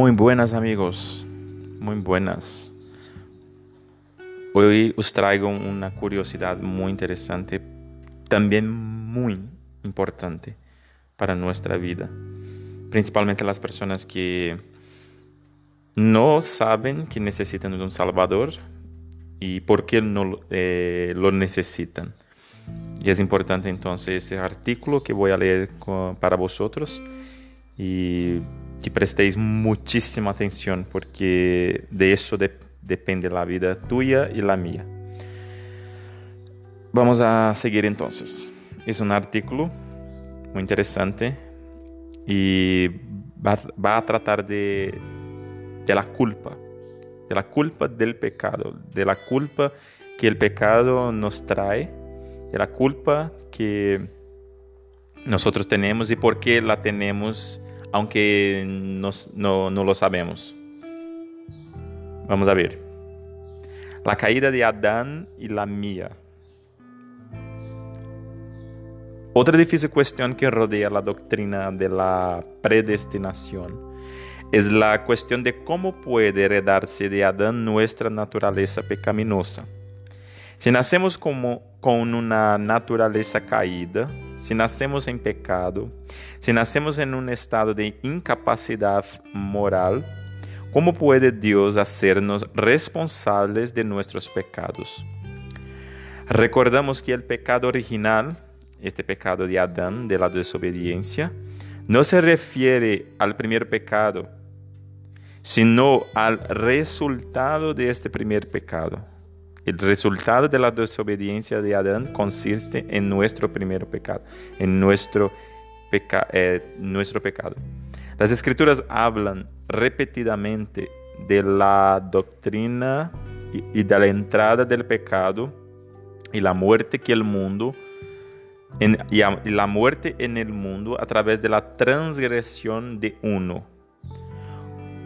Muy buenas amigos, muy buenas. Hoy os traigo una curiosidad muy interesante, también muy importante para nuestra vida, principalmente las personas que no saben que necesitan de un Salvador y por qué no eh, lo necesitan. Y es importante entonces este artículo que voy a leer para vosotros y que prestéis muchísima atención porque de eso depende la vida tuya y la mía. Vamos a seguir entonces. Es un artículo muy interesante y va, a tratar de, de la culpa, de la culpa del pecado, de la culpa que el pecado nos trae, de la culpa que nosotros tenemos y por qué la tenemos aunque no, no lo sabemos. Vamos a ver. La caída de Adán y la mía. Otra difícil cuestión que rodea la doctrina de la predestinación es la cuestión de cómo puede heredarse de Adán nuestra naturaleza pecaminosa. Si nacemos como, con una naturaleza caída, si nacemos en pecado, si nacemos en un estado de incapacidad moral, ¿cómo puede Dios hacernos responsables de nuestros pecados? Recordamos que el pecado original, este pecado de Adán, de la desobediencia, no se refiere al primer pecado, sino al resultado de este primer pecado. El resultado de la desobediencia de Adán consiste en nuestro primer pecado, en nuestro, eh, pecado. Las escrituras hablan repetidamente de la doctrina y, de la entrada del pecado y la muerte que el mundo y la muerte en el mundo a través de la transgresión de uno.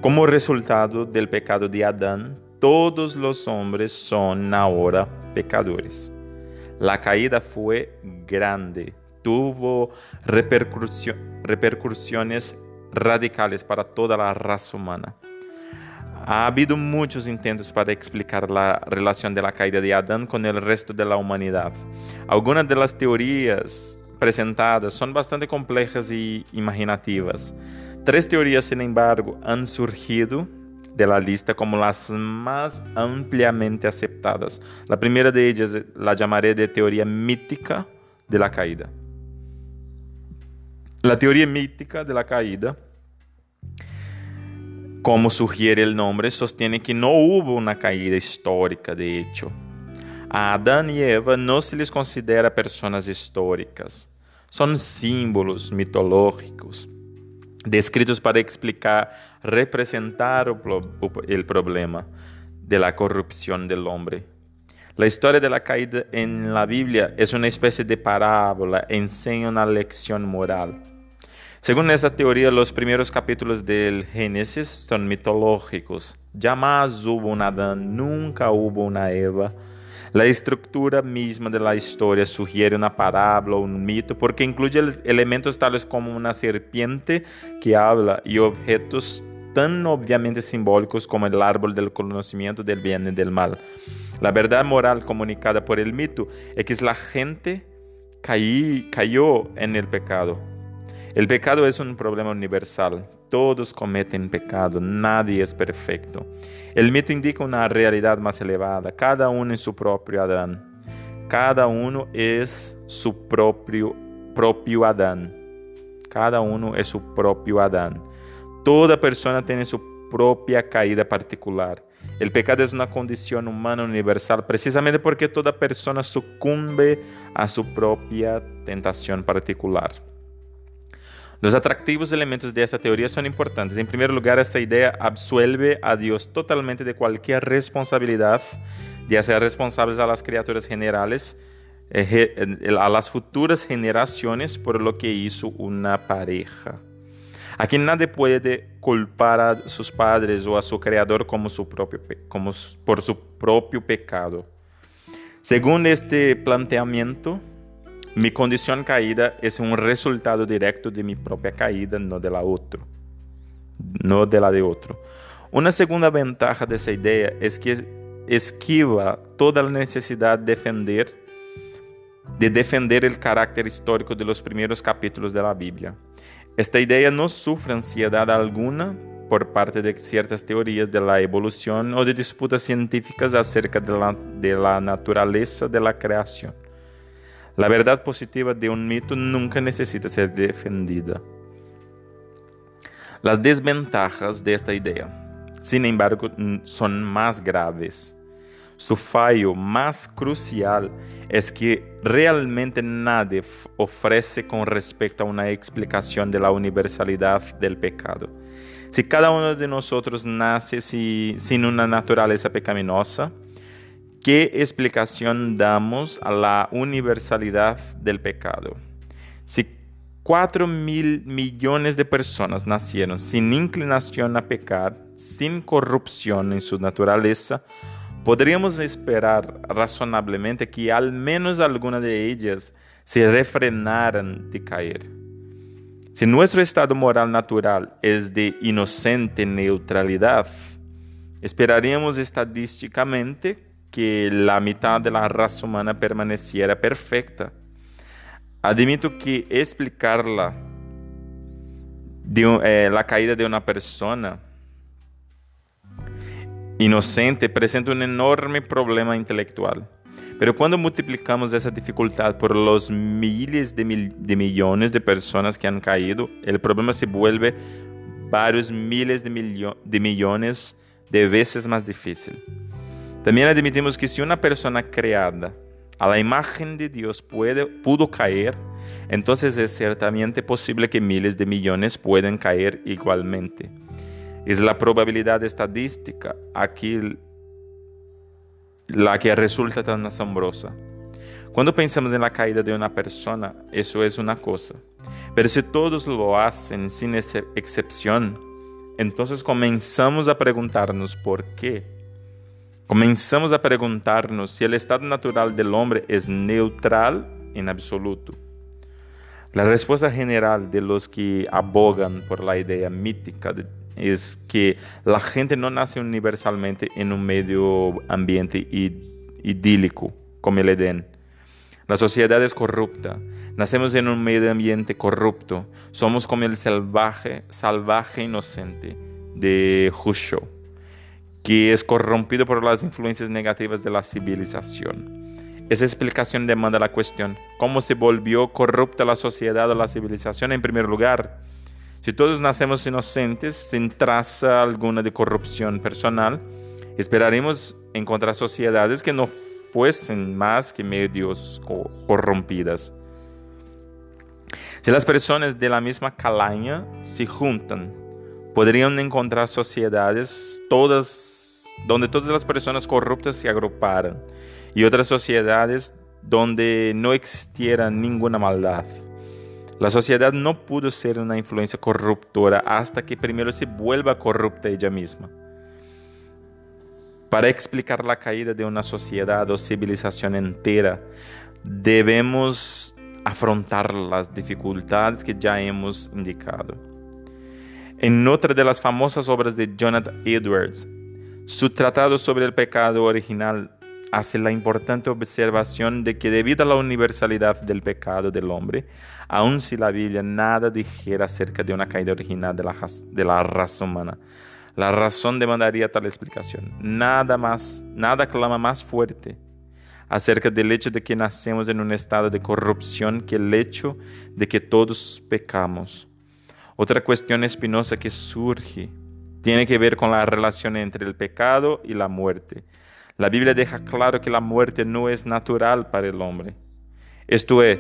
Como resultado del pecado de Adán, todos los hombres son ahora pecadores. La caída fue grande, tuvo repercusiones radicales para toda la raza humana. Ha habido muchos intentos para explicar la relación de la caída de Adán con el resto de la humanidad. Algunas de las teorías presentadas son bastante complejas y imaginativas. Tres teorías, sin embargo, han surgido de la lista como las más ampliamente aceptadas. La primera de ellas la llamaré de teoría mítica de la caída. La teoría mítica de la caída, como sugiere el nombre, sostiene que no hubo una caída histórica, de hecho. A Adán y Eva no se les considera personas históricas. Son símbolos mitológicos descritos para explicar, representar el problema de la corrupción del hombre. La historia de la caída en la Biblia es una especie de parábola, enseña una lección moral. Según esta teoría, los primeros capítulos del Génesis son mitológicos. Jamás hubo un Adán, nunca hubo una Eva la estructura misma de la historia sugiere una parábola o un mito porque incluye elementos tales como una serpiente que habla y objetos tan obviamente simbólicos como el árbol del conocimiento del bien y del mal. La verdad moral comunicada por el mito es que la gente cayó en el pecado. El pecado es un problema universal. Todos cometen pecado, nadie es perfecto. El mito indica una realidad más elevada, cada uno en su propio Adán. Cada uno es su propio, propio Adán. Cada uno es su propio Adán. Toda persona tiene su propia caída particular. El pecado es una condición humana universal precisamente porque toda persona sucumbe a su propia tentación particular. Los atractivos elementos de esta teoría son importantes. En primer lugar, esta idea absuelve a Dios totalmente de cualquier responsabilidad de hacer responsables a las criaturas generales, a las futuras generaciones por lo que hizo una pareja. Aquí nadie puede culpar a sus padres o a su creador como su propio, como por su propio pecado. Según este planteamiento, mi condición caída es un resultado directo de mi propia caída, no de la otra. no de la de otro. Una segunda ventaja de esa idea es que esquiva toda la necesidad de defender, de defender el carácter histórico de los primeros capítulos de la Biblia. Esta idea no sufre ansiedad alguna por parte de ciertas teorías de la evolución o de disputas científicas acerca de la, de la naturaleza de la creación. La verdad positiva de un mito nunca necesita ser defendida. Las desventajas de esta idea, sin embargo, son más graves. Su fallo más crucial es que realmente nadie ofrece con respecto a una explicación de la universalidad del pecado. Si cada uno de nosotros nace sin una naturaleza pecaminosa, ¿Qué explicación damos a la universalidad del pecado? Si 4 mil millones de personas nacieron sin inclinación a pecar, sin corrupción en su naturaleza, podríamos esperar razonablemente que al menos alguna de ellas se refrenaran de caer. Si nuestro estado moral natural es de inocente neutralidad, esperaríamos estadísticamente que la mitad de la raza humana permaneciera perfecta. Admito que explicarla de, eh, la caída de una persona inocente presenta un enorme problema intelectual. Pero cuando multiplicamos esa dificultad por los miles de, millones de personas que han caído, el problema se vuelve varios miles de, de millones de veces más difícil. También admitimos que si una persona creada a la imagen de Dios puede, pudo caer, entonces es ciertamente posible que miles de millones pueden caer igualmente. Es la probabilidad estadística aquí la que resulta tan asombrosa. Cuando pensamos en la caída de una persona, eso es una cosa. Pero si todos lo hacen sin excepción, entonces comenzamos a preguntarnos por qué. Comenzamos a preguntarnos si el estado natural del hombre es neutral en absoluto. La respuesta general de los que abogan por la idea mítica es que la gente no nace universalmente en un medio ambiente idílico como el Edén. La sociedad es corrupta. Nacemos en un medio ambiente corrupto. Somos como el salvaje, salvaje inocente de Khrushchev que es corrompido por las influencias negativas de la civilización. Esa explicación demanda la cuestión, ¿cómo se volvió corrupta la sociedad o la civilización en primer lugar? Si todos nacemos inocentes, sin traza alguna de corrupción personal, esperaremos encontrar sociedades que no fuesen más que medios corrompidas. Si las personas de la misma calaña se juntan, podrían encontrar sociedades todas donde todas las personas corruptas se agruparan, y otras sociedades donde no existiera ninguna maldad. La sociedad no pudo ser una influencia corruptora hasta que primero se vuelva corrupta ella misma. Para explicar la caída de una sociedad o civilización entera, debemos afrontar las dificultades que ya hemos indicado. En otra de las famosas obras de Jonathan Edwards, su tratado sobre el pecado original hace la importante observación de que debido a la universalidad del pecado del hombre, aun si la Biblia nada dijera acerca de una caída original de la, de la raza humana, la razón demandaría tal explicación. Nada más, nada clama más fuerte acerca del hecho de que nacemos en un estado de corrupción que el hecho de que todos pecamos. Otra cuestión espinosa que surge tiene que ver con la relación entre el pecado y la muerte. La Biblia deja claro que la muerte no es natural para el hombre. Esto es,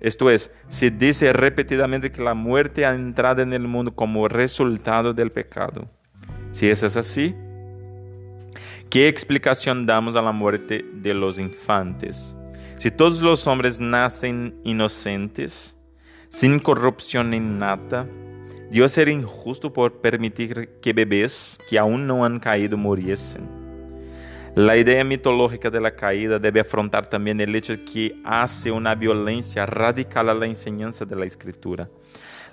esto es, se dice repetidamente que la muerte ha entrado en el mundo como resultado del pecado. Si eso es así, ¿qué explicación damos a la muerte de los infantes? Si todos los hombres nacen inocentes, sin corrupción innata, Dios era injusto por permitir que bebés que aún no han caído muriesen. La idea mitológica de la caída debe afrontar también el hecho que hace una violencia radical a la enseñanza de la escritura.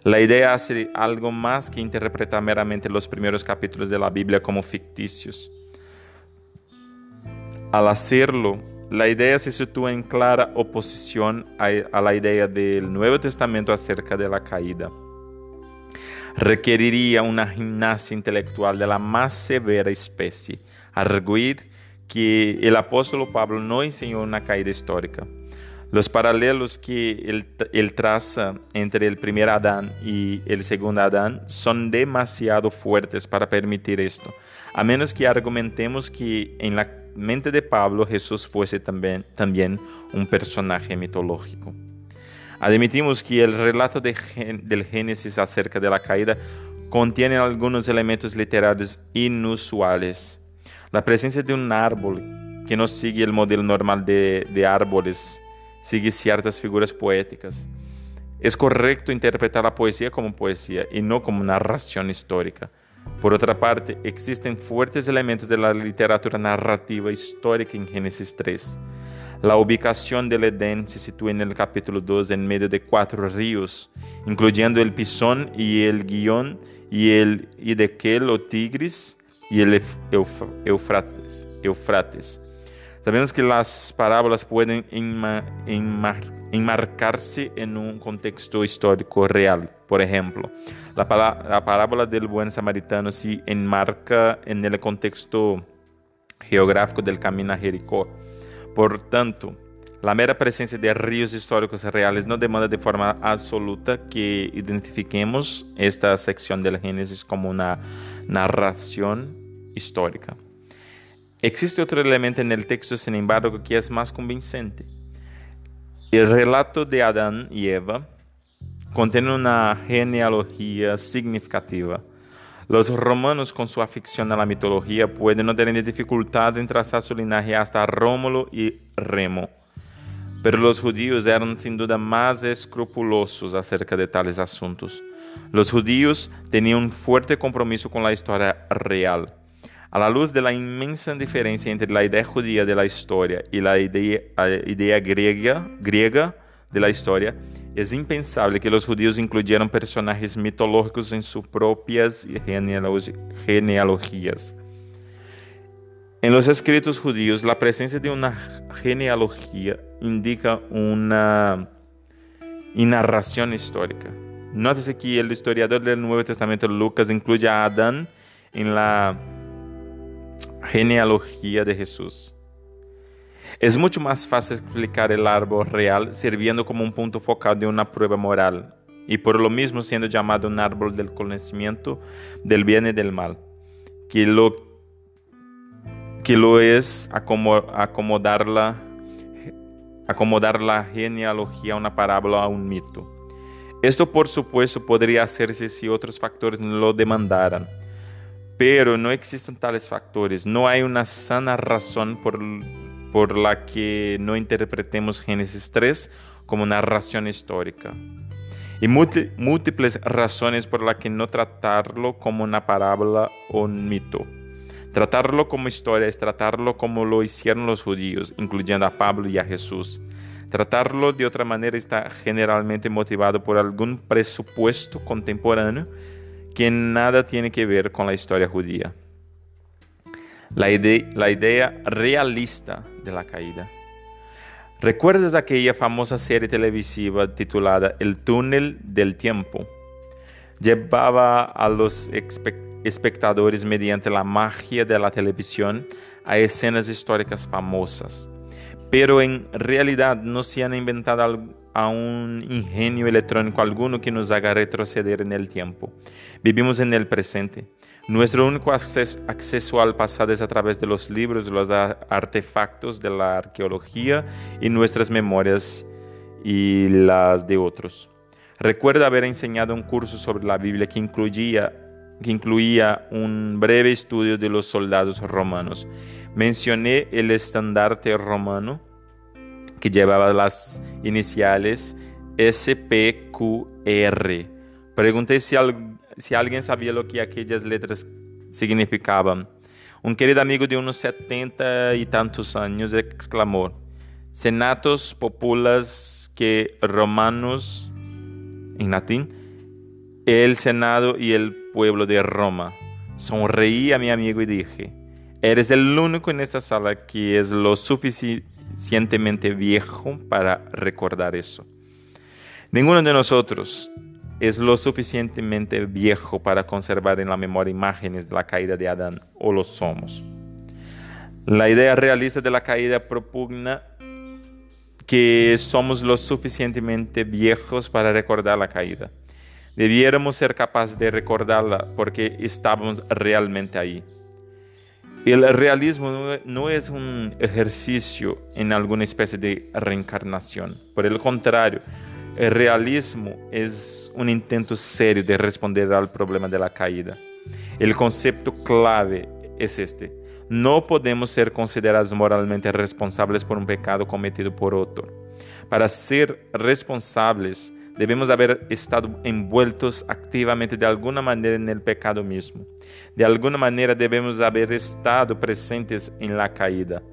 La idea hace algo más que interpretar meramente los primeros capítulos de la Biblia como ficticios. Al hacerlo, la idea se sitúa en clara oposición a, la idea del Nuevo Testamento acerca de la caída. Requeriría una gimnasia intelectual de la más severa especie, arguir que el apóstol Pablo no enseñó una caída histórica. Los paralelos que él, traza entre el primer Adán y el segundo Adán son demasiado fuertes para permitir esto, a menos que argumentemos que en la mente de Pablo Jesús fuese también, también un personaje mitológico. Admitimos que el relato de, del Génesis acerca de la caída contiene algunos elementos literarios inusuales. La presencia de un árbol que no sigue el modelo normal de, de árboles sigue ciertas figuras poéticas. Es correcto interpretar la poesía como poesía y no como narración histórica. Por otra parte, existen fuertes elementos de la literatura narrativa histórica en Génesis 3. La ubicación del Edén se sitúa en el capítulo 2 en medio de cuatro ríos, incluyendo el Pisón y el Guión y el Idequel o Tigris y el Eufrates. Sabemos que las parábolas pueden enmarcarse en un contexto histórico real. Por ejemplo, la, parábola del buen samaritano se enmarca en el contexto geográfico del camino a Jericó. Por tanto, la mera presencia de ríos históricos reales no demanda de forma absoluta que identifiquemos esta sección del Génesis como una narración histórica. Existe otro elemento en el texto, sin embargo, que es más convincente. El relato de Adán y Eva contiene una genealogía significativa. Los romanos, con su afición a la mitología, pueden no tener dificultad en trazar su linaje hasta Rómulo y Remo. Pero los judíos eran sin duda más escrupulosos acerca de tales asuntos. Los judíos tenían un fuerte compromiso con la historia real a la luz de la inmensa diferencia entre la idea judía de la historia y la idea, idea griega, griega de la historia, es impensable que los judíos incluyeran personajes mitológicos en sus propias genealogías. En los escritos judíos, la presencia de una genealogía indica una narración histórica. Nótese que el historiador del Nuevo Testamento, Lucas, incluye a Adán en la genealogía de Jesús. Es mucho más fácil explicar el árbol real sirviendo como un punto focal de una prueba moral y por lo mismo siendo llamado un árbol del conocimiento del bien y del mal, que lo, que lo es acomodar la, acomodar la genealogía a una parábola a un mito. Esto por supuesto podría hacerse si otros factores lo demandaran pero no existen tales factores. No hay una sana razón por, por la que no interpretemos Génesis 3 como narración histórica. Y múltiples razones por las que no tratarlo como una parábola o un mito. Tratarlo como historia es tratarlo como lo hicieron los judíos, incluyendo a Pablo y a Jesús. Tratarlo de otra manera está generalmente motivado por algún presupuesto contemporáneo que nada tiene que ver con la historia judía. La, idea realista de la caída. ¿Recuerdas aquella famosa serie televisiva titulada El túnel del tiempo? Llevaba a los espectadores mediante la magia de la televisión a escenas históricas famosas, pero en realidad no se han inventado a un ingenio electrónico alguno que nos haga retroceder en el tiempo. Vivimos en el presente. Nuestro único acceso, al pasado es a través de los libros, los artefactos de la arqueología y nuestras memorias y las de otros. Recuerdo haber enseñado un curso sobre la Biblia que incluía, que incluía un breve estudio de los soldados romanos. Mencioné el estandarte romano que llevaba las iniciales SPQR. Pregunté si, si alguien sabía lo que aquellas letras significaban. Un querido amigo de unos setenta y tantos años exclamó, Senatos populas que romanos, en latín, el Senado y el pueblo de Roma. Sonreí a mi amigo y dije, eres el único en esta sala que es lo suficientemente viejo para recordar eso. Ninguno de nosotros es lo suficientemente viejo para conservar en la memoria imágenes de la caída de Adán, o lo somos. La idea realista de la caída propugna que somos lo suficientemente viejos para recordar la caída. Debiéramos ser capaces de recordarla porque estábamos realmente ahí. El realismo no es un ejercicio en alguna especie de reencarnación. Por el contrario, el realismo es un intento serio de responder al problema de la caída. El concepto clave es este. No podemos ser considerados moralmente responsables por un pecado cometido por otro. Para ser responsables, debemos haber estado envueltos activamente de alguna manera en el pecado mismo. De alguna manera debemos haber estado presentes en la caída,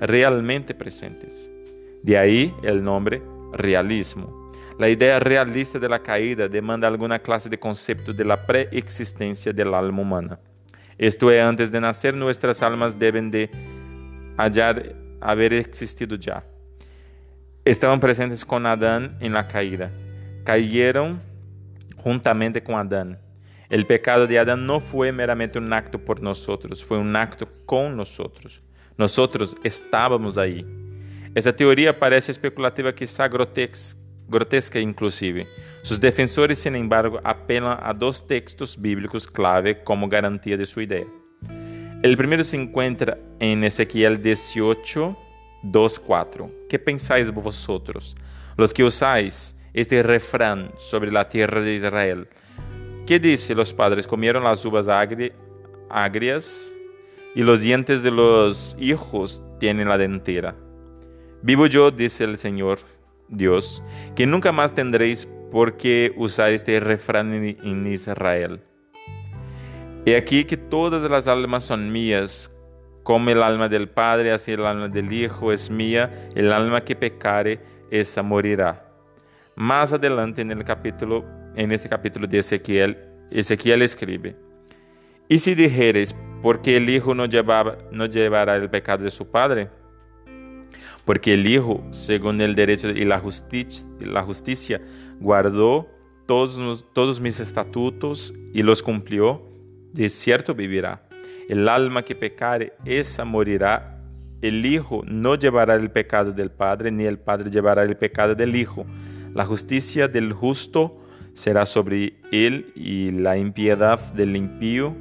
realmente presentes. De ahí el nombre realismo. La idea realista de la caída demanda alguna clase de concepto de la preexistencia del alma humana. Esto es, antes de nacer, nuestras almas deben de hallar, haber existido ya. Estaban presentes con Adán en la caída. Cayeron juntamente con Adán. El pecado de Adán no fue meramente un acto por nosotros, fue un acto con nosotros. Nosotros estábamos ahí. Esta teoría parece especulativa, quizá grotesca grotesca inclusive. Sus defensores, sin embargo, apelan a dos textos bíblicos clave como garantía de su idea. El primero se encuentra en Ezequiel 18, 2, 4. ¿Qué pensáis vosotros, los que usáis este refrán sobre la tierra de Israel? ¿Qué dice los padres? Comieron las uvas agrias y los dientes de los hijos tienen la dentera. Vivo yo, dice el Señor, Dios, que nunca más tendréis por qué usar este refrán en Israel. He aquí que todas las almas son mías, como el alma del Padre, así el alma del Hijo es mía, el alma que pecare, esa morirá. Más adelante en el capítulo, en este capítulo de Ezequiel, Ezequiel escribe, y si dijeres, porque el Hijo no, llevaba, no llevará el pecado de su Padre, porque el Hijo, según el derecho y la justicia, guardó todos, todos mis estatutos y los cumplió, de cierto vivirá. El alma que pecare, esa morirá. El Hijo no llevará el pecado del Padre, ni el Padre llevará el pecado del Hijo. La justicia del justo será sobre él y la impiedad del impío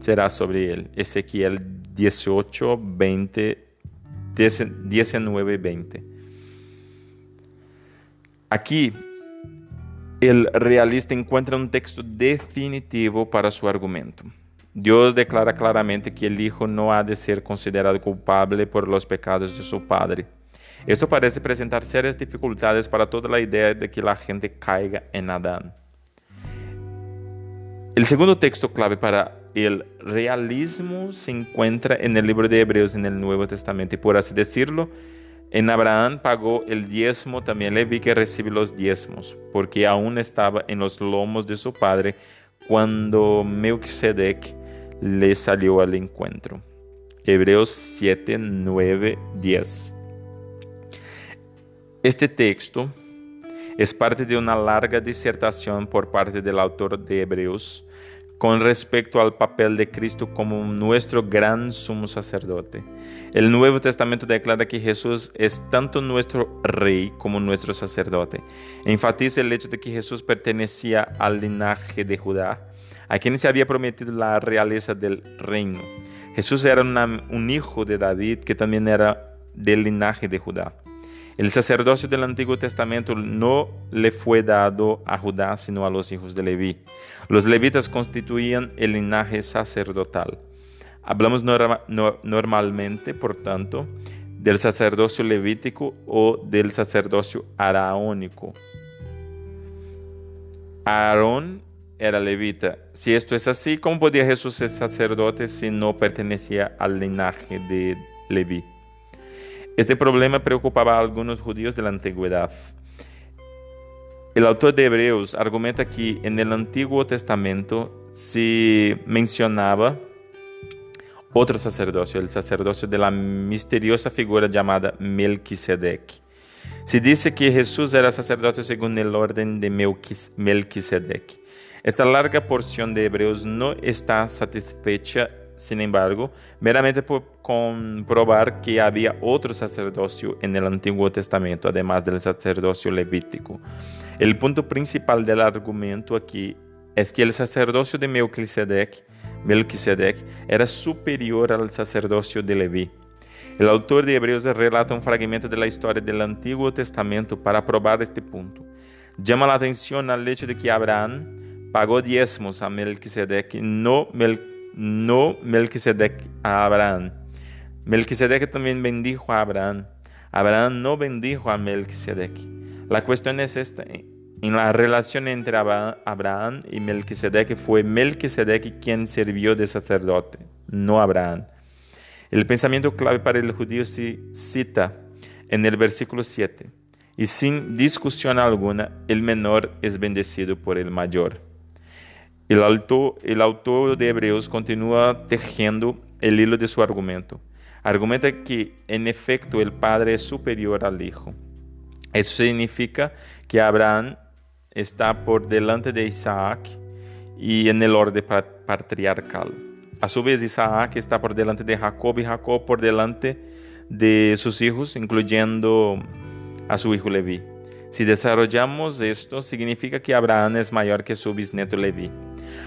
será sobre él. Ezequiel 18, 20 19:20. Aquí, el realista encuentra un texto definitivo para su argumento. Dios declara claramente que el Hijo no ha de ser considerado culpable por los pecados de su Padre. Esto parece presentar serias dificultades para toda la idea de que la gente caiga en Adán. El segundo texto clave para el realismo se encuentra en el libro de Hebreos en el Nuevo Testamento y por así decirlo, en Abraham pagó el diezmo, también vi que recibió los diezmos, porque aún estaba en los lomos de su padre cuando Melquisedec le salió al encuentro. Hebreos 7, 9, 10. Este texto es parte de una larga disertación por parte del autor de Hebreos con respecto al papel de Cristo como nuestro gran sumo sacerdote. El Nuevo Testamento declara que Jesús es tanto nuestro rey como nuestro sacerdote. Enfatiza el hecho de que Jesús pertenecía al linaje de Judá, a quien se había prometido la realeza del reino. Jesús era un hijo de David que también era del linaje de Judá. El sacerdocio del Antiguo Testamento no le fue dado a Judá, sino a los hijos de Leví. Los levitas constituían el linaje sacerdotal. Hablamos normalmente, por tanto, del sacerdocio levítico o del sacerdocio araónico. Aarón era levita. Si esto es así, ¿cómo podía Jesús ser sacerdote si no pertenecía al linaje de Leví? Este problema preocupaba a algunos judíos de la antigüedad. El autor de Hebreos argumenta que en el Antiguo Testamento se mencionaba otro sacerdocio, el sacerdocio de la misteriosa figura llamada Melquisedec. Se dice que Jesús era sacerdote según el orden de Melquisedec. Esta larga porción de Hebreos no está satisfecha, sin embargo, meramente por comprobar que había otro sacerdocio en el Antiguo Testamento, además del sacerdocio levítico. El punto principal del argumento aquí es que el sacerdocio de Melquisedec Melquisedec era superior al sacerdocio de Leví. El autor de Hebreos relata un fragmento de la historia del Antiguo Testamento para probar este punto. Llama la atención al hecho de que Abraham pagó diezmos a Melquisedec, no, no Melquisedec a Abraham. Melquisedec también bendijo a Abraham. Abraham no bendijo a Melquisedec. La cuestión es esta. En la relación entre Abraham y Melquisedec fue Melquisedec quien sirvió de sacerdote, no Abraham. El pensamiento clave para el judío se cita en el versículo 7. Y sin discusión alguna, el menor es bendecido por el mayor. El autor, de Hebreos continúa tejiendo el hilo de su argumento. Argumenta que, en efecto, el padre es superior al hijo. Eso significa que Abraham está por delante de Isaac y en el orden patriarcal. A su vez, Isaac está por delante de Jacob y Jacob por delante de sus hijos, incluyendo a su hijo Leví. Si desarrollamos esto, significa que Abraham es mayor que su bisnieto Leví.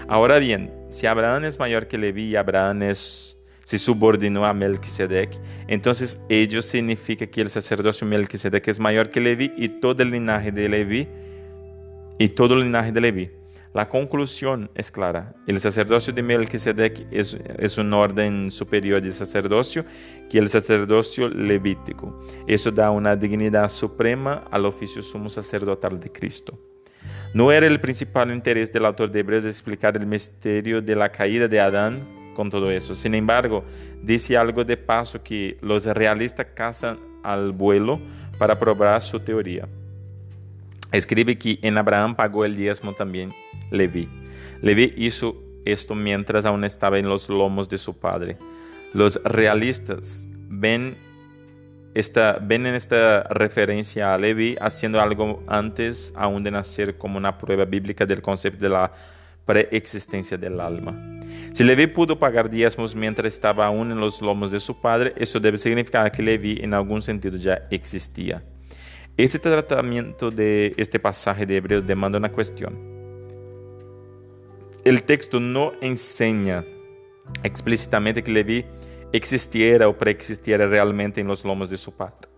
Ahora bien, si Abraham es mayor que Leví y Abraham es, se subordinó a Melquisedec, entonces ello significa que el sacerdocio Melquisedec es mayor que Leví y todo el linaje de Leví y todo el linaje de Leví. La conclusión es clara. El sacerdocio de Melquisedec es, es, un orden superior de sacerdocio que el sacerdocio levítico. Eso da una dignidad suprema al oficio sumo sacerdotal de Cristo. No era el principal interés del autor de Hebreos explicar el misterio de la caída de Adán con todo eso. Sin embargo, dice algo de paso que los realistas cazan al vuelo para probar su teoría. Escribe que en Abraham pagó el diezmo también Leví. Leví hizo esto mientras aún estaba en los lomos de su padre. Los realistas ven, esta, ven en esta referencia a Leví haciendo algo antes aún de nacer como una prueba bíblica del concepto de la preexistencia del alma. Si Leví pudo pagar diezmos mientras estaba aún en los lomos de su padre, eso debe significar que Leví en algún sentido ya existía. Este tratamiento de este pasaje de Hebreos demanda una cuestión. El texto no enseña explícitamente que Leví existiera o preexistiera realmente en los lomos de su padre.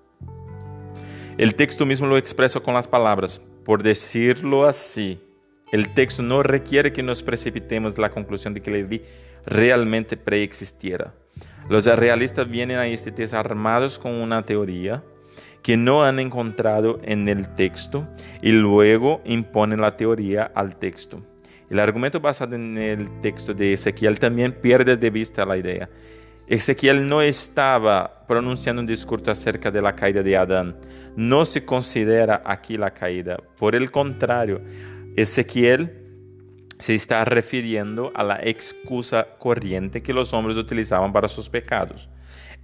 El texto mismo lo expresa con las palabras, por decirlo así. El texto no requiere que nos precipitemos la conclusión de que Leví realmente preexistiera. Los realistas vienen a este texto armados con una teoría que no han encontrado en el texto y luego imponen la teoría al texto. El argumento basado en el texto de Ezequiel también pierde de vista la idea. Ezequiel no estaba pronunciando un discurso acerca de la caída de Adán. No se considera aquí la caída. Por el contrario, Ezequiel se está refiriendo a la excusa corriente que los hombres utilizaban para sus pecados.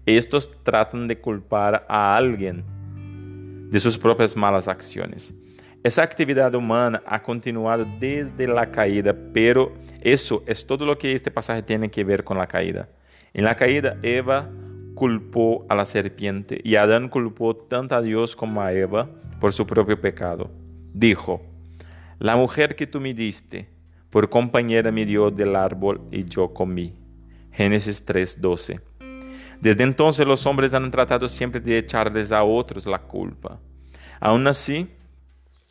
Estos tratan de culpar a alguien de sus propias malas acciones. Esa actividad humana ha continuado desde la caída, pero eso es todo lo que este pasaje tiene que ver con la caída. En la caída, Eva culpó a la serpiente y Adán culpó tanto a Dios como a Eva por su propio pecado. Dijo, la mujer que tú me diste, por compañera me dio del árbol y yo comí. Génesis 3:12. Desde entonces los hombres han tratado siempre de echarles a otros la culpa. Aún así,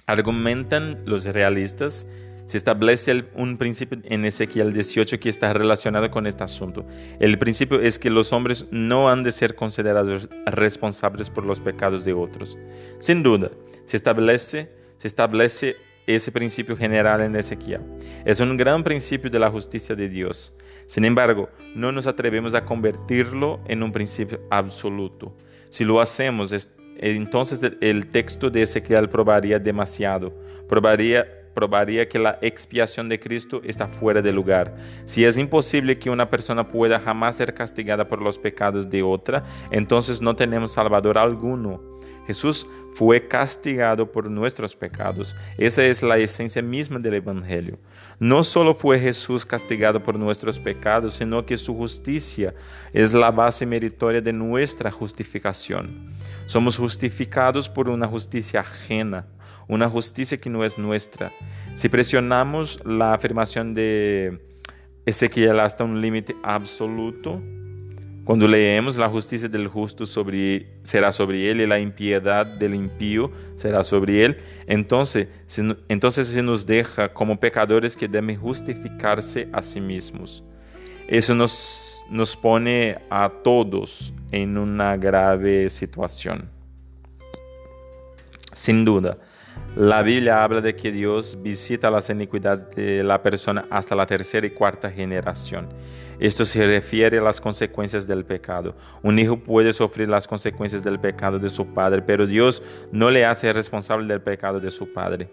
argumentan los realistas, se establece un principio en Ezequiel 18 que está relacionado con este asunto. El principio es que los hombres no han de ser considerados responsables por los pecados de otros. Sin duda, se establece, se establece ese principio general en Ezequiel. Es un gran principio de la justicia de Dios. Sin embargo, no nos atrevemos a convertirlo en un principio absoluto. Si lo hacemos, entonces el texto de Ezequiel probaría demasiado, probaría probaría que la expiación de Cristo está fuera de lugar. Si es imposible que una persona pueda jamás ser castigada por los pecados de otra, entonces no tenemos Salvador alguno. Jesús fue castigado por nuestros pecados. Esa es la esencia misma del Evangelio. No solo fue Jesús castigado por nuestros pecados, sino que su justicia es la base meritoria de nuestra justificación. Somos justificados por una justicia ajena, una justicia que no es nuestra. Si presionamos la afirmación de Ezequiel hasta un límite absoluto, cuando leemos la justicia del justo será sobre él y la impiedad del impío será sobre él, entonces, entonces se nos deja como pecadores que deben justificarse a sí mismos. Eso nos, nos pone a todos en una grave situación. Sin duda, la Biblia habla de que Dios visita las iniquidades de la persona hasta la tercera y cuarta generación. Esto se refiere a las consecuencias del pecado. Un hijo puede sufrir las consecuencias del pecado de su padre, pero Dios no le hace responsable del pecado de su padre.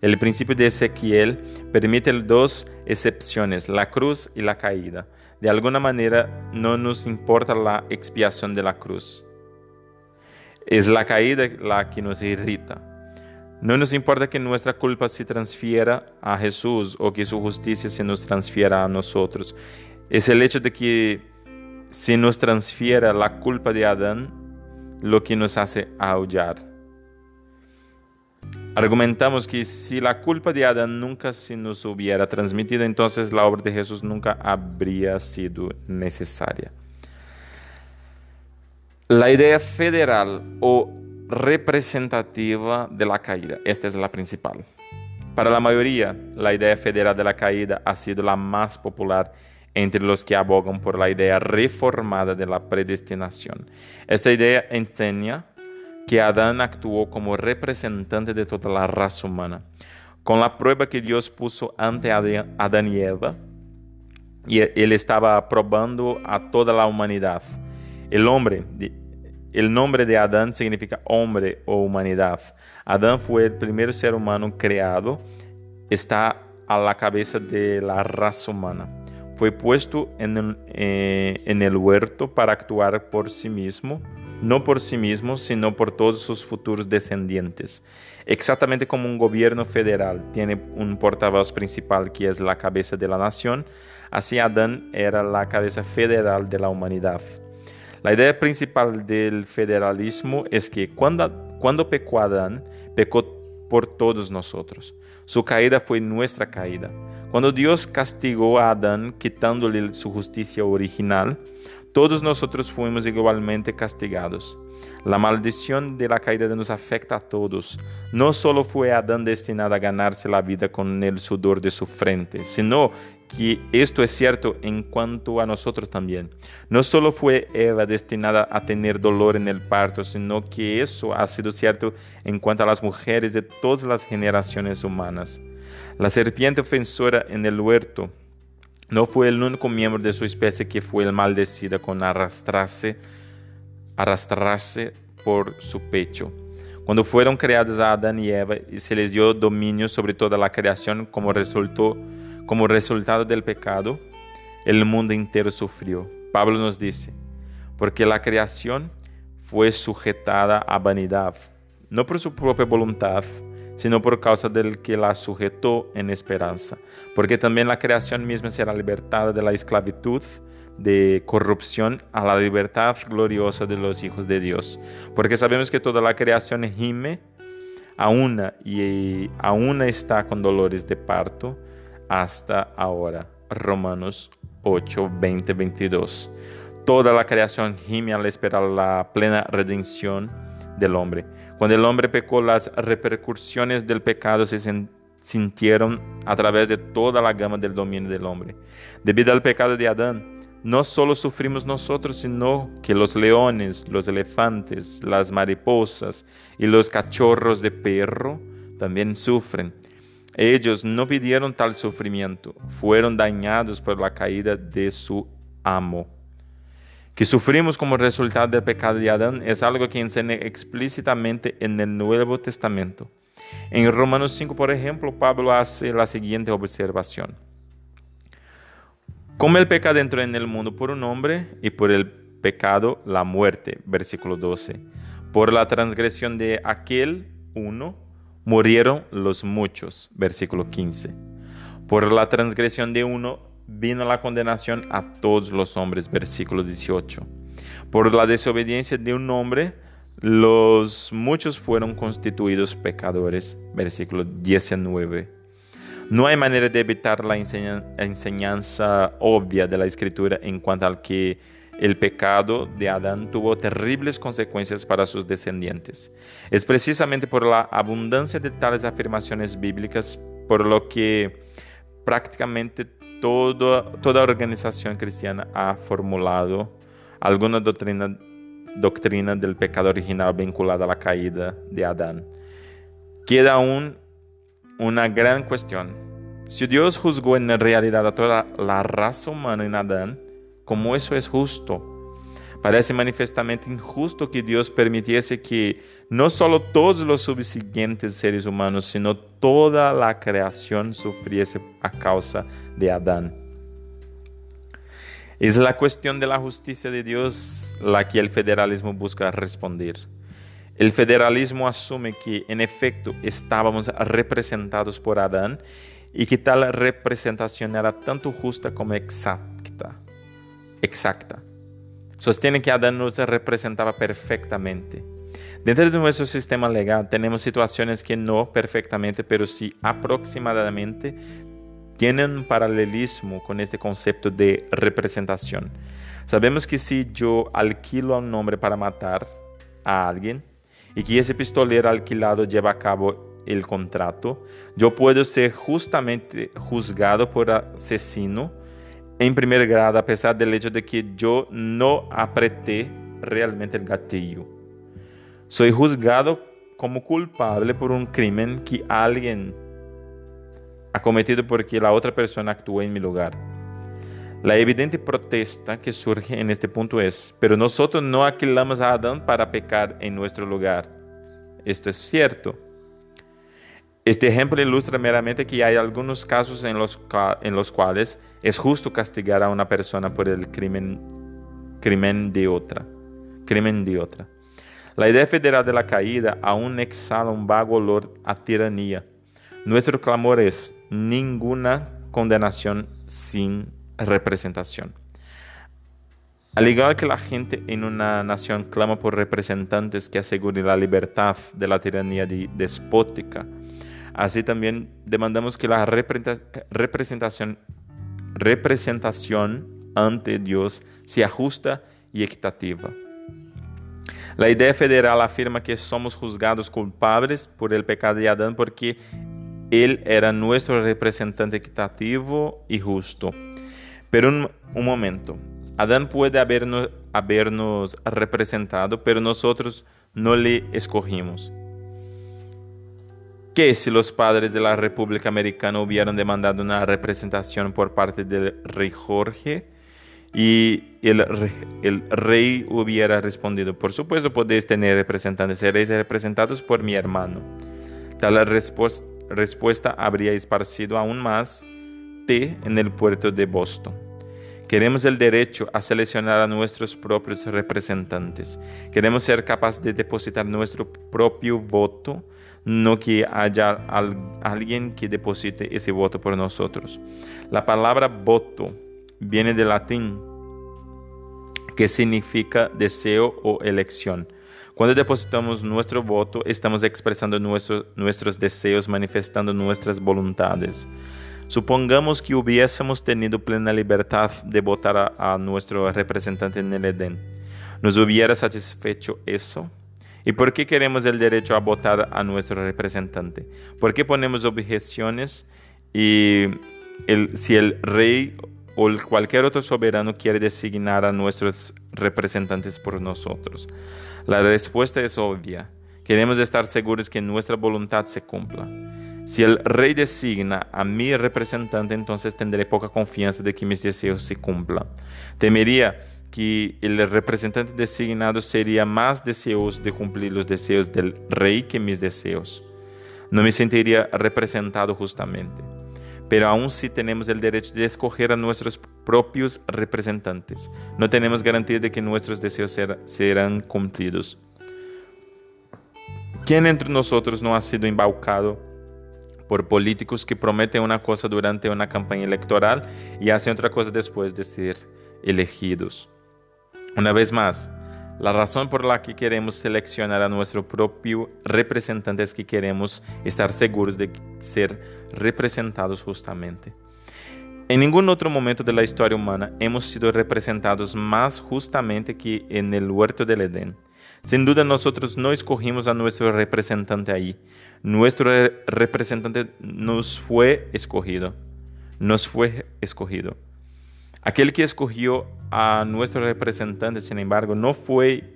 El principio de Ezequiel permite dos excepciones, la cruz y la caída. De alguna manera no nos importa la expiación de la cruz. Es la caída la que nos irrita. No nos importa que nuestra culpa se transfiera a Jesús o que su justicia se nos transfiera a nosotros es el hecho de que se nos transfiera la culpa de Adán lo que nos hace aullar. Argumentamos que si la culpa de Adán nunca se nos hubiera transmitido, entonces la obra de Jesús nunca habría sido necesaria. La idea federal o representativa de la caída, esta es la principal. Para la mayoría, la idea federal de la caída ha sido la más popular entre los que abogan por la idea reformada de la predestinación. Esta idea enseña que Adán actuó como representante de toda la raza humana, con la prueba que Dios puso ante Adán y Eva, y él estaba probando a toda la humanidad. El hombre, el nombre de Adán significa hombre o humanidad. Adán fue el primer ser humano creado, está a la cabeza de la raza humana fue puesto en el, eh, en el huerto para actuar por sí mismo, no por sí mismo, sino por todos sus futuros descendientes. Exactamente como un gobierno federal tiene un portavoz principal que es la cabeza de la nación, así Adán era la cabeza federal de la humanidad. La idea principal del federalismo es que cuando, cuando pecó Adán, pecó por todos nosotros. Su caída fue nuestra caída. Cuando Dios castigó a Adán quitándole su justicia original, todos nosotros fuimos igualmente castigados. La maldición de la caída nos afecta a todos. No solo fue Adán destinado a ganarse la vida con el sudor de su frente, sino que esto es cierto en cuanto a nosotros también. No solo fue Eva destinada a tener dolor en el parto, sino que eso ha sido cierto en cuanto a las mujeres de todas las generaciones humanas. La serpiente ofensora en el huerto no fue el único miembro de su especie que fue maldecida con arrastrarse, arrastrarse por su pecho. Cuando fueron creadas Adán y Eva y se les dio dominio sobre toda la creación como, resultó, como resultado del pecado, el mundo entero sufrió. Pablo nos dice, porque la creación fue sujetada a vanidad, no por su propia voluntad, sino por causa del que la sujetó en esperanza, porque también la creación misma será libertada de la esclavitud de corrupción a la libertad gloriosa de los hijos de Dios, porque sabemos que toda la creación gime a una y a una está con dolores de parto hasta ahora. Romanos 8, 20, 22. Toda la creación gime al esperar la plena redención del hombre. Cuando el hombre pecó, las repercusiones del pecado se sintieron a través de toda la gama del dominio del hombre. Debido al pecado de Adán, no solo sufrimos nosotros, sino que los leones, los elefantes, las mariposas y los cachorros de perro también sufren. Ellos no pidieron tal sufrimiento, fueron dañados por la caída de su amo. que sufrimos como resultado del pecado de Adán es algo que enseña explícitamente en el Nuevo Testamento. En Romanos 5, por ejemplo, Pablo hace la siguiente observación. Como el pecado entró en el mundo por un hombre y por el pecado la muerte, versículo 12. Por la transgresión de aquel uno murieron los muchos, versículo 15. Por la transgresión de uno vino la condenación a todos los hombres, versículo 18. Por la desobediencia de un hombre, los muchos fueron constituidos pecadores, versículo 19. No hay manera de evitar la enseñanza obvia de la escritura en cuanto al que el pecado de Adán tuvo terribles consecuencias para sus descendientes. Es precisamente por la abundancia de tales afirmaciones bíblicas por lo que prácticamente toda, organización cristiana ha formulado alguna doctrina, doctrina del pecado original vinculada a la caída de Adán. Queda aún una gran cuestión. Si Dios juzgó en realidad a toda la raza humana en Adán, ¿cómo eso es justo? Parece manifestamente injusto que Dios permitiese que no solo todos los subsiguientes seres humanos, sino toda la creación sufriese a causa de Adán. Es la cuestión de la justicia de Dios la que el federalismo busca responder. El federalismo asume que en efecto estábamos representados por Adán y que tal representación era tanto justa como exacta. Exacta sostiene que Adán nos representaba perfectamente. Dentro de nuestro sistema legal tenemos situaciones que no perfectamente, pero sí aproximadamente tienen un paralelismo con este concepto de representación. Sabemos que si yo alquilo a un hombre para matar a alguien y que ese pistolero alquilado lleva a cabo el contrato, yo puedo ser justamente juzgado por asesino en primer grado a pesar del hecho de que yo no apreté realmente el gatillo. Soy juzgado como culpable por un crimen que alguien ha cometido porque la otra persona actuó en mi lugar. La evidente protesta que surge en este punto es, pero nosotros no alquilamos a Adán para pecar en nuestro lugar. Esto es cierto. Este ejemplo ilustra meramente que hay algunos casos en los, en los cuales es justo castigar a una persona por el crimen, crimen de otra. Crimen de otra. La idea federal de la caída aún exhala un vago olor a tiranía. Nuestro clamor es ninguna condenación sin representación. Al igual que la gente en una nación clama por representantes que aseguren la libertad de la tiranía despótica, Así también demandamos que la representación, representación ante Dios sea justa y equitativa. La idea federal afirma que somos juzgados culpables por el pecado de Adán porque él era nuestro representante equitativo y justo. Pero un, momento, Adán puede habernos, habernos representado, pero nosotros no le escogimos. Que si los padres de la República Americana hubieran demandado una representación por parte del rey Jorge y el rey, hubiera respondido, por supuesto podéis tener representantes, seréis representados por mi hermano. Tal respuesta habría esparcido aún más en el puerto de Boston. Queremos el derecho a seleccionar a nuestros propios representantes. Queremos ser capaces de depositar nuestro propio voto no que haya alguien que deposite ese voto por nosotros. La palabra voto viene del latín que significa deseo o elección. Cuando depositamos nuestro voto, estamos expresando nuestros deseos, manifestando nuestras voluntades. Supongamos que hubiésemos tenido plena libertad de votar a, nuestro representante en el Edén. ¿Nos hubiera satisfecho eso? ¿Y por qué queremos el derecho a votar a nuestro representante? ¿Por qué ponemos objeciones y si el rey o cualquier otro soberano quiere designar a nuestros representantes por nosotros? La respuesta es obvia. Queremos estar seguros que nuestra voluntad se cumpla. Si el rey designa a mi representante, entonces tendré poca confianza de que mis deseos se cumplan. Temería que el representante designado sería más deseoso de cumplir los deseos del rey que mis deseos. No me sentiría representado justamente. Pero aún sí tenemos el derecho de escoger a nuestros propios representantes. No tenemos garantía de que nuestros deseos serán cumplidos. ¿Quién entre nosotros no ha sido embaucado por políticos que prometen una cosa durante una campaña electoral y hacen otra cosa después de ser elegidos? Una vez más, la razón por la que queremos seleccionar a nuestro propio representante es que queremos estar seguros de ser representados justamente. En ningún otro momento de la historia humana hemos sido representados más justamente que en el huerto del Edén. Sin duda nosotros no escogimos a nuestro representante ahí. Nuestro representante nos fue escogido. Nos fue escogido. Aquel que escogió a nuestro representante, sin embargo, no fue,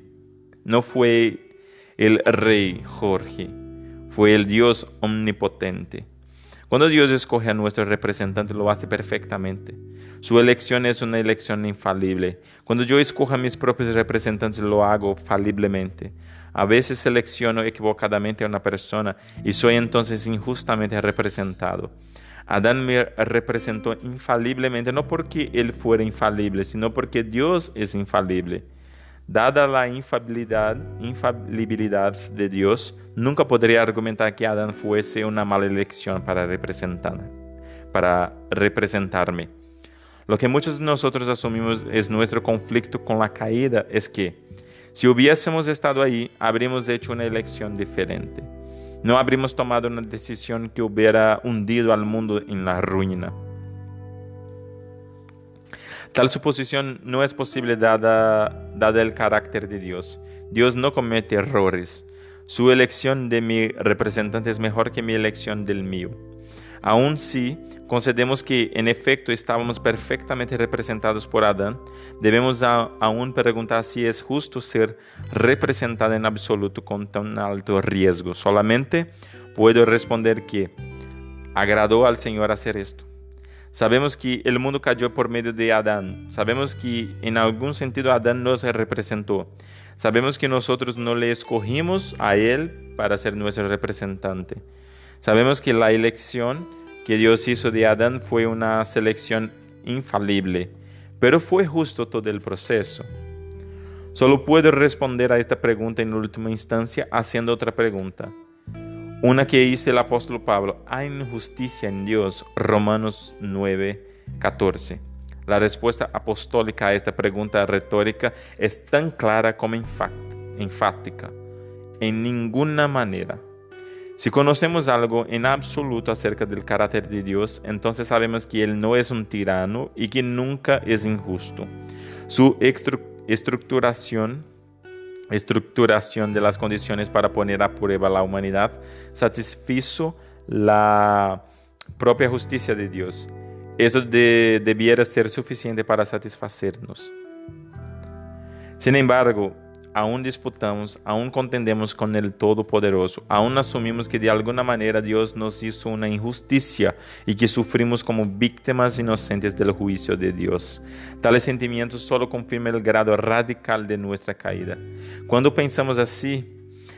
no fue el rey Jorge, fue el Dios omnipotente. Cuando Dios escoge a nuestro representante, lo hace perfectamente. Su elección es una elección infalible. Cuando yo escojo a mis propios representantes, lo hago faliblemente. A veces selecciono equivocadamente a una persona y soy entonces injustamente representado. Adán me representó infaliblemente, no porque él fuera infalible, sino porque Dios es infalible. Dada la infalibilidad, infalibilidad de Dios, nunca podría argumentar que Adán fuese una mala elección para, representar, para representarme. Lo que muchos de nosotros asumimos es nuestro conflicto con la caída, es que si hubiésemos estado ahí, habríamos hecho una elección diferente. No habríamos tomado una decisión que hubiera hundido al mundo en la ruina. Tal suposición no es posible dada, dada el carácter de Dios. Dios no comete errores. Su elección de mi representante es mejor que mi elección del mío. Aun si concedemos que en efecto estábamos perfectamente representados por Adán, debemos aún preguntar si es justo ser representado en absoluto con tan alto riesgo. Solamente puedo responder que agradó al Señor hacer esto. Sabemos que el mundo cayó por medio de Adán. Sabemos que en algún sentido Adán nos representó. Sabemos que nosotros no le escogimos a Él para ser nuestro representante. Sabemos que la elección que Dios hizo de Adán fue una selección infalible, pero fue justo todo el proceso. Solo puedo responder a esta pregunta en última instancia haciendo otra pregunta. Una que hizo el apóstol Pablo, ¿hay injusticia en Dios? Romanos 9, 14. La respuesta apostólica a esta pregunta retórica es tan clara como enfática. En ninguna manera. Si conocemos algo en absoluto acerca del carácter de Dios, entonces sabemos que Él no es un tirano y que nunca es injusto. Su estructuración, estructuración de las condiciones para poner a prueba la humanidad satisfizo la propia justicia de Dios. Eso debiera ser suficiente para satisfacernos. Sin embargo, aún disputamos, aún contendemos con el Todopoderoso, aún asumimos que de alguna manera Dios nos hizo una injusticia y que sufrimos como víctimas inocentes del juicio de Dios. Tales sentimientos solo confirman el grado radical de nuestra caída. Cuando pensamos así,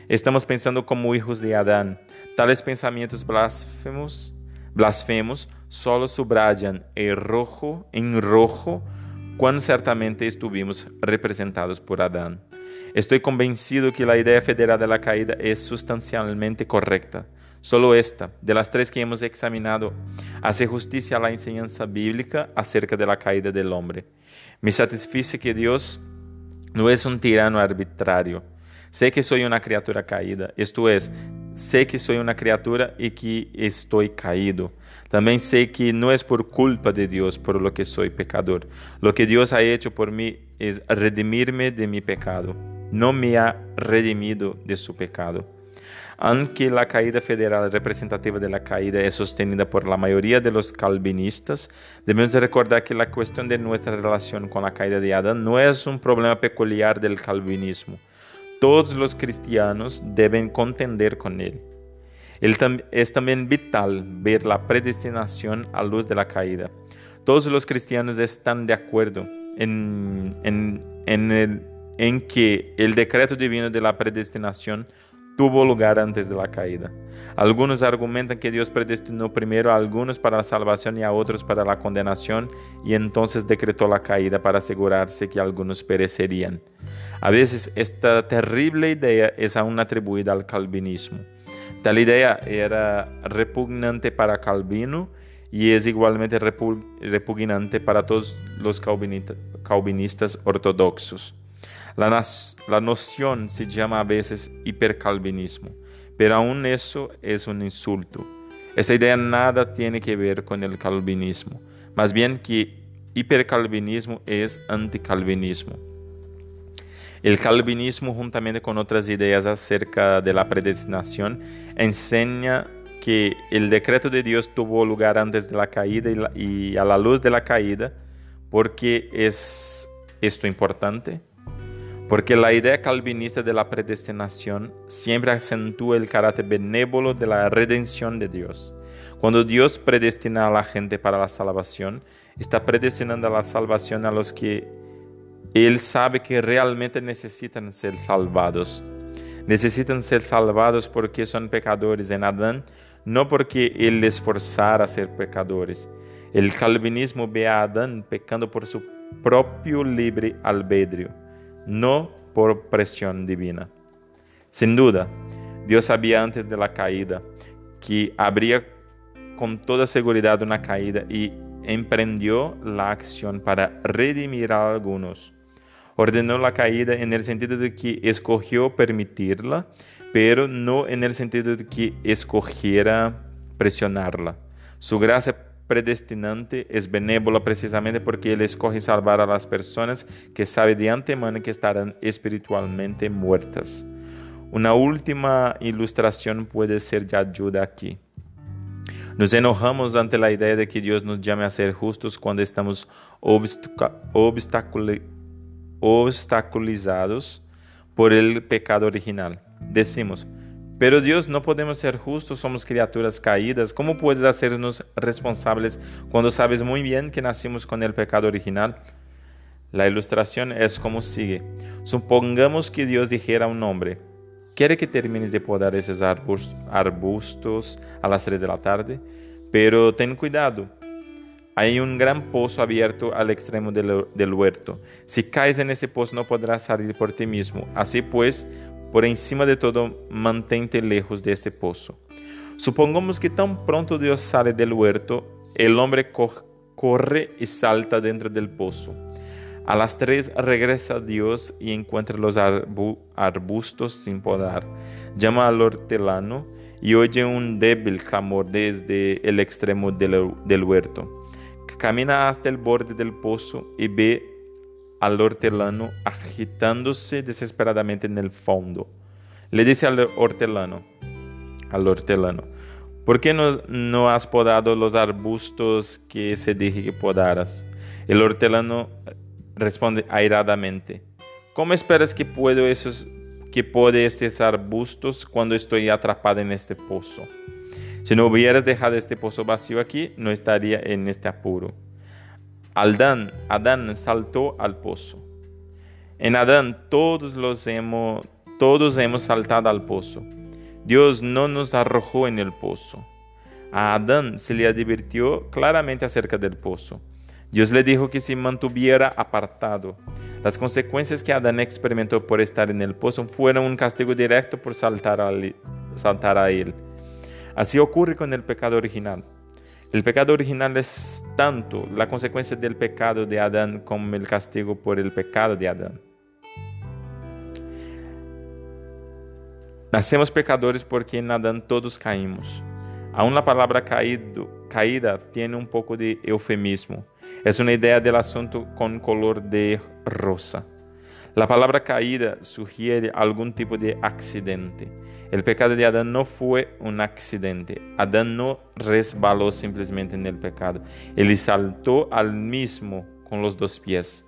estamos pensando como hijos de Adán. Tales pensamientos blasfemos, blasfemos solo subrayan en rojo, en rojo, cuán certamente estuvimos representados por Adán. Estoy convencido que la idea federal de la caída es sustancialmente correcta. Solo esta, de las tres que hemos examinado, hace justicia a la enseñanza bíblica acerca de la caída del hombre. Me satisfice que Dios no es un tirano arbitrario. Sé que soy una criatura caída, esto es, sé que soy una criatura y que estoy caído. También sé que no es por culpa de Dios por lo que soy pecador. Lo que Dios ha hecho por mí es redimirme de mi pecado. No me ha redimido de su pecado. Aunque la caída federal representativa de la caída es sostenida por la mayoría de los calvinistas, debemos recordar que la cuestión de nuestra relación con la caída de Adán no es un problema peculiar del calvinismo. Todos los cristianos deben contender con él. Es también vital ver la predestinación a luz de la caída. Todos los cristianos están de acuerdo en, en que el decreto divino de la predestinación tuvo lugar antes de la caída. Algunos argumentan que Dios predestinó primero a algunos para la salvación y a otros para la condenación y entonces decretó la caída para asegurarse que algunos perecerían. A veces esta terrible idea es aún atribuida al calvinismo. Tal idea era repugnante para Calvino y es igualmente repugnante para todos los calvinistas ortodoxos. La, la noción se llama a veces hipercalvinismo, pero aún eso es un insulto. Esta idea nada tiene que ver con el calvinismo, más bien que hipercalvinismo es anticalvinismo. El calvinismo, juntamente con otras ideas acerca de la predestinación, enseña que el decreto de Dios tuvo lugar antes de la caída y, y a la luz de la caída, porque es esto importante. Porque la idea calvinista de la predestinación siempre acentúa el carácter benévolo de la redención de Dios. Cuando Dios predestina a la gente para la salvación, está predestinando la salvación a los que Él sabe que realmente necesitan ser salvados. Necesitan ser salvados porque son pecadores en Adán, no porque Él les forzara a ser pecadores. El calvinismo ve a Adán pecando por su propio libre albedrío no por presión divina. Sin duda, Dios sabía antes de la caída que habría con toda seguridad una caída y emprendió la acción para redimir a algunos. Ordenó la caída en el sentido de que escogió permitirla, pero no en el sentido de que escogiera presionarla. Su gracia predestinante es benévolo precisamente porque Él escoge salvar a las personas que sabe de antemano que estarán espiritualmente muertas. Una última ilustración puede ser de ayuda aquí. Nos enojamos ante la idea de que Dios nos llame a ser justos cuando estamos obstaculizados por el pecado original. Decimos, pero Dios, no podemos ser justos, somos criaturas caídas. ¿Cómo puedes hacernos responsables cuando sabes muy bien que nacimos con el pecado original? La ilustración es como sigue. Supongamos que Dios dijera a un hombre, quiere que termines de podar esos arbustos a las 3 de la tarde, pero ten cuidado. Hay un gran pozo abierto al extremo del, del huerto. Si caes en ese pozo no podrás salir por ti mismo. Así pues, por encima de todo, mantente lejos de este pozo. Supongamos que tan pronto Dios sale del huerto, el hombre corre y salta dentro del pozo. A las tres regresa Dios y encuentra los arbustos sin podar. Llama al hortelano y oye un débil clamor desde el extremo del, del huerto. Camina hasta el borde del pozo y ve al hortelano agitándose desesperadamente en el fondo. Le dice al hortelano, al hortelano, ¿por qué no, no has podado los arbustos que se dije que podaras? El hortelano responde airadamente, ¿cómo esperas que puedo esos que pode estos arbustos cuando estoy atrapado en este pozo? Si no hubieras dejado este pozo vacío aquí, no estaría en este apuro. Adán, Adán saltó al pozo. En Adán todos, hemos, todos hemos saltado al pozo. Dios no nos arrojó en el pozo. A Adán se le advirtió claramente acerca del pozo. Dios le dijo que se mantuviera apartado. Las consecuencias que Adán experimentó por estar en el pozo fueron un castigo directo por saltar saltar a él. Así ocurre con el pecado original. El pecado original es tanto la consecuencia del pecado de Adán como el castigo por el pecado de Adán. Nacemos pecadores porque en Adán todos caímos. Aún la palabra caído, caída tiene un poco de eufemismo. Es una idea del asunto con color de rosa. La palabra caída sugiere algún tipo de accidente. El pecado de Adán no fue un accidente. Adán no resbaló simplemente en el pecado. Él saltó al mismo con los dos pies.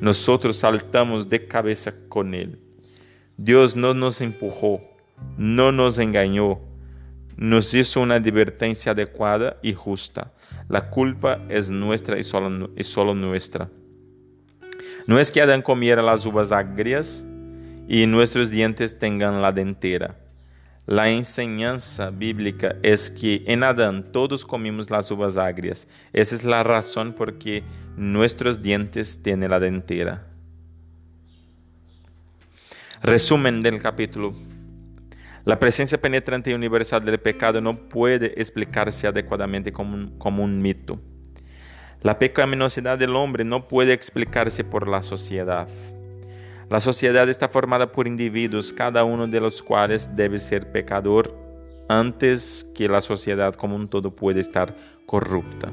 Nosotros saltamos de cabeza con él. Dios no nos empujó, no nos engañó, nos hizo una advertencia adecuada y justa. La culpa es nuestra y solo, y solo nuestra. No es que Adán comiera las uvas agrias y nuestros dientes tengan la dentera. La enseñanza bíblica es que en Adán todos comimos las uvas agrias. Esa es la razón por que nuestros dientes tienen la dentera. Resumen del capítulo. La presencia penetrante y universal del pecado no puede explicarse adecuadamente como un, como un mito. La pecaminosidad del hombre no puede explicarse por la sociedad. La sociedad está formada por individuos, cada uno de los cuales debe ser pecador antes que la sociedad como un todo puede estar corrupta.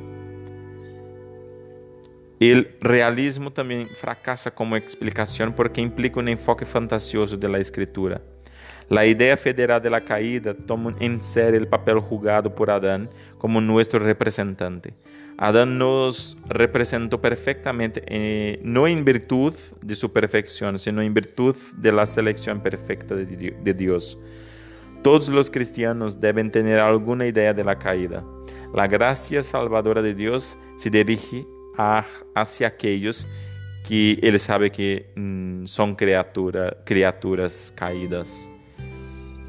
El realismo también fracasa como explicación porque implica un enfoque fantasioso de la escritura. La idea federal de la caída toma en serio el papel jugado por Adán como nuestro representante. Adán nos representó perfectamente, eh, no en virtud de su perfección, sino en virtud de la selección perfecta de Dios. Todos los cristianos deben tener alguna idea de la caída. La gracia salvadora de Dios se dirige hacia aquellos que Él sabe que mm, son criaturas caídas.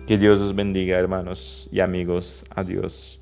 Que Dios os bendiga, hermanos y amigos. Adiós.